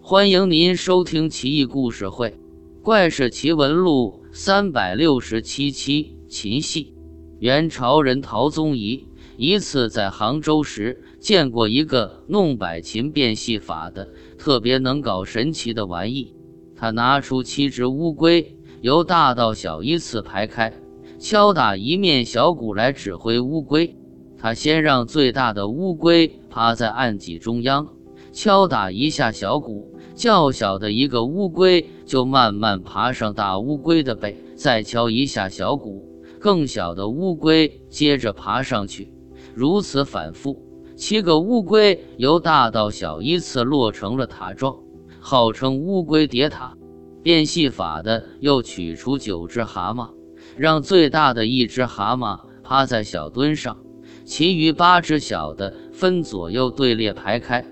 欢迎您收听《奇异故事会·怪事奇闻录》三百六十七期。秦戏。元朝人陶宗仪一次在杭州时，见过一个弄百禽变戏法的，特别能搞神奇的玩意。他拿出七只乌龟，由大到小依次排开，敲打一面小鼓来指挥乌龟。他先让最大的乌龟趴在案几中央，敲打一下小鼓。较小的一个乌龟就慢慢爬上大乌龟的背，再敲一下小鼓；更小的乌龟接着爬上去，如此反复。七个乌龟由大到小依次落成了塔状，号称乌龟叠塔。变戏法的又取出九只蛤蟆，让最大的一只蛤蟆趴在小墩上，其余八只小的分左右队列排开，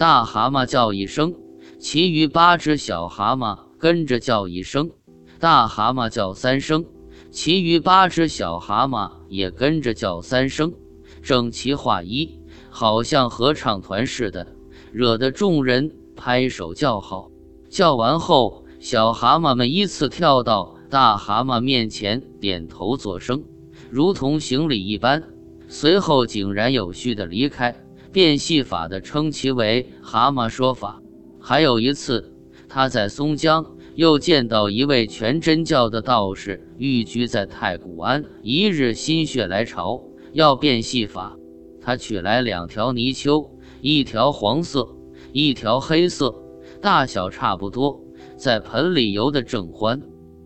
大蛤蟆叫一声。其余八只小蛤蟆跟着叫一声，大蛤蟆叫三声，其余八只小蛤蟆也跟着叫三声，整齐划一，好像合唱团似的，惹得众人拍手叫好。叫完后，小蛤蟆们依次跳到大蛤蟆面前，点头作声，如同行礼一般，随后井然有序地离开。变戏法的称其为“蛤蟆说法”。还有一次，他在松江又见到一位全真教的道士，寓居在太谷庵。一日心血来潮，要变戏法，他取来两条泥鳅，一条黄色，一条黑色，大小差不多，在盆里游得正欢。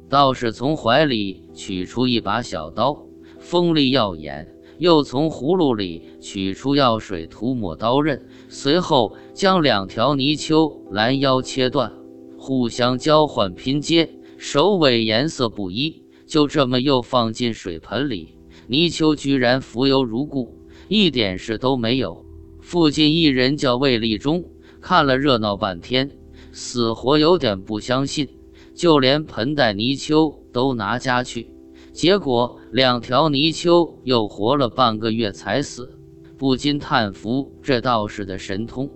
道士从怀里取出一把小刀，锋利耀眼。又从葫芦里取出药水，涂抹刀刃，随后将两条泥鳅拦腰切断，互相交换拼接，首尾颜色不一。就这么又放进水盆里，泥鳅居然浮游如故，一点事都没有。附近一人叫魏立忠，看了热闹半天，死活有点不相信，就连盆带泥鳅都拿家去。结果两条泥鳅又活了半个月才死，不禁叹服这道士的神通，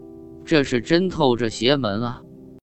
这是真透着邪门啊！